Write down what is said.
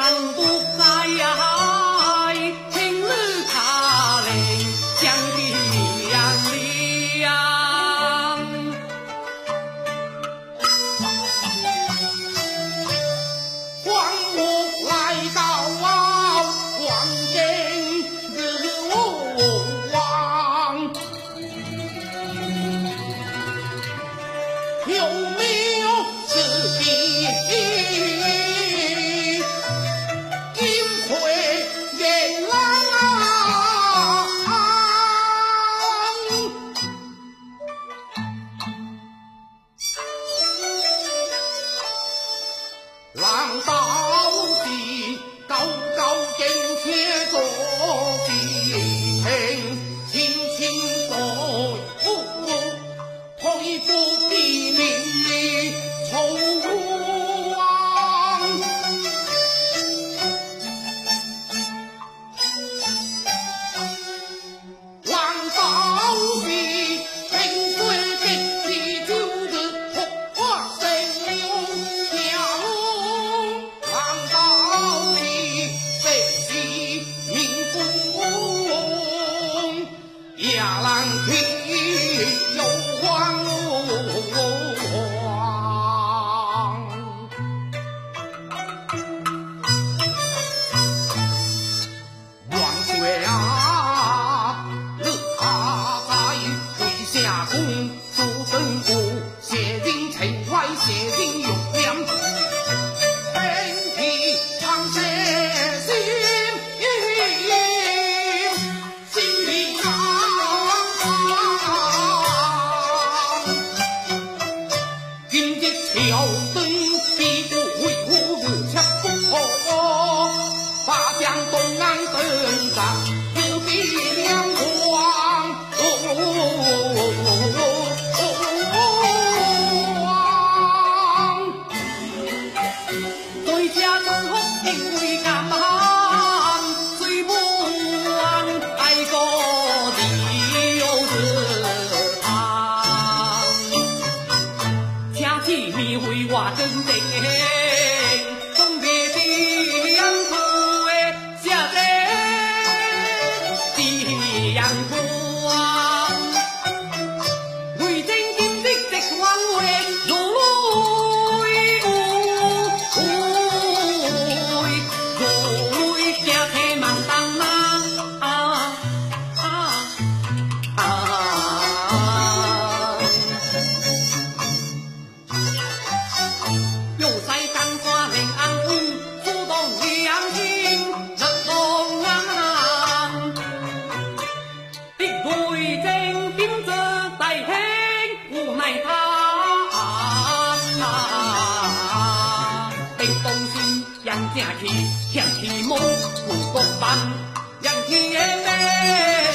还我。Hey. 天气梦，不国办，仰天美，